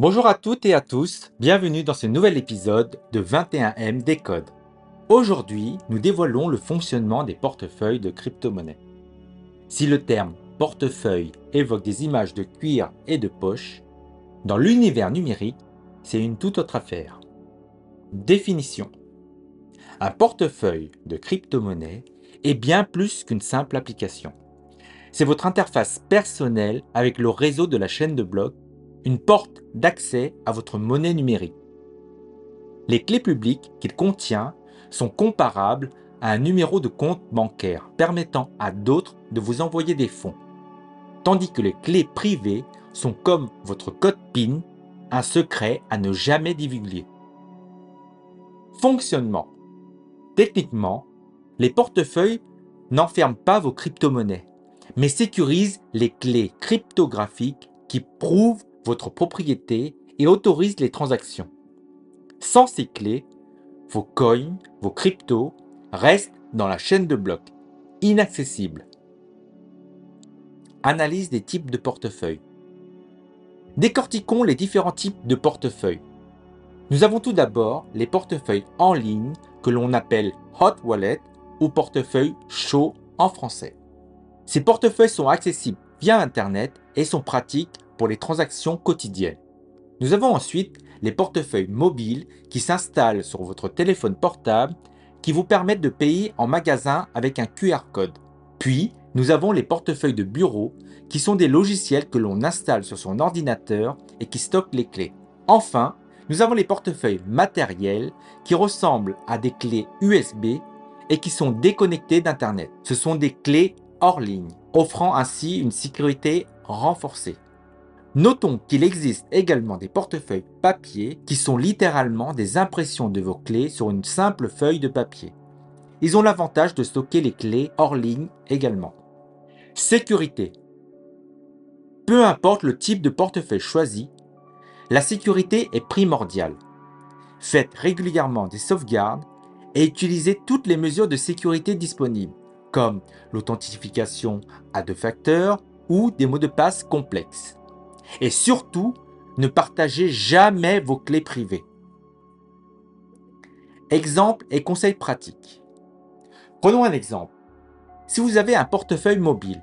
Bonjour à toutes et à tous, bienvenue dans ce nouvel épisode de 21M Décode. Aujourd'hui, nous dévoilons le fonctionnement des portefeuilles de crypto-monnaies. Si le terme portefeuille évoque des images de cuir et de poche, dans l'univers numérique, c'est une toute autre affaire. Définition. Un portefeuille de crypto-monnaie est bien plus qu'une simple application. C'est votre interface personnelle avec le réseau de la chaîne de blocs une porte d'accès à votre monnaie numérique. Les clés publiques qu'il contient sont comparables à un numéro de compte bancaire permettant à d'autres de vous envoyer des fonds, tandis que les clés privées sont comme votre code PIN, un secret à ne jamais divulguer. Fonctionnement. Techniquement, les portefeuilles n'enferment pas vos crypto-monnaies, mais sécurisent les clés cryptographiques qui prouvent votre propriété et autorise les transactions. Sans ces clés, vos coins, vos cryptos restent dans la chaîne de blocs, inaccessibles. Analyse des types de portefeuilles. Décortiquons les différents types de portefeuilles. Nous avons tout d'abord les portefeuilles en ligne que l'on appelle hot wallet ou portefeuille chaud en français. Ces portefeuilles sont accessibles via Internet et sont pratiques pour les transactions quotidiennes. Nous avons ensuite les portefeuilles mobiles qui s'installent sur votre téléphone portable qui vous permettent de payer en magasin avec un QR code. Puis, nous avons les portefeuilles de bureau qui sont des logiciels que l'on installe sur son ordinateur et qui stockent les clés. Enfin, nous avons les portefeuilles matériels qui ressemblent à des clés USB et qui sont déconnectés d'Internet. Ce sont des clés hors ligne, offrant ainsi une sécurité renforcée. Notons qu'il existe également des portefeuilles papier qui sont littéralement des impressions de vos clés sur une simple feuille de papier. Ils ont l'avantage de stocker les clés hors ligne également. Sécurité. Peu importe le type de portefeuille choisi, la sécurité est primordiale. Faites régulièrement des sauvegardes et utilisez toutes les mesures de sécurité disponibles, comme l'authentification à deux facteurs ou des mots de passe complexes. Et surtout, ne partagez jamais vos clés privées. Exemple et conseils pratiques. Prenons un exemple. Si vous avez un portefeuille mobile,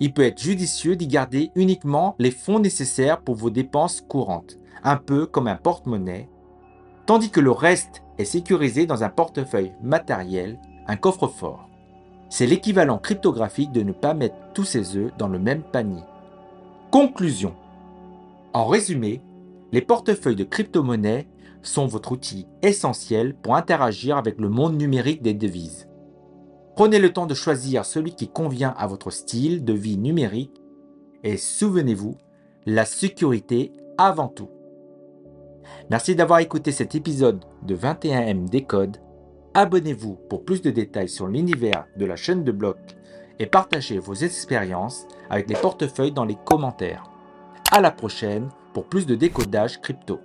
il peut être judicieux d'y garder uniquement les fonds nécessaires pour vos dépenses courantes, un peu comme un porte-monnaie, tandis que le reste est sécurisé dans un portefeuille matériel, un coffre-fort. C'est l'équivalent cryptographique de ne pas mettre tous ses œufs dans le même panier. Conclusion. En résumé, les portefeuilles de crypto-monnaies sont votre outil essentiel pour interagir avec le monde numérique des devises. Prenez le temps de choisir celui qui convient à votre style de vie numérique et souvenez-vous, la sécurité avant tout. Merci d'avoir écouté cet épisode de 21M Décode. Abonnez-vous pour plus de détails sur l'univers de la chaîne de blocs et partagez vos expériences avec les portefeuilles dans les commentaires. À la prochaine pour plus de décodage crypto.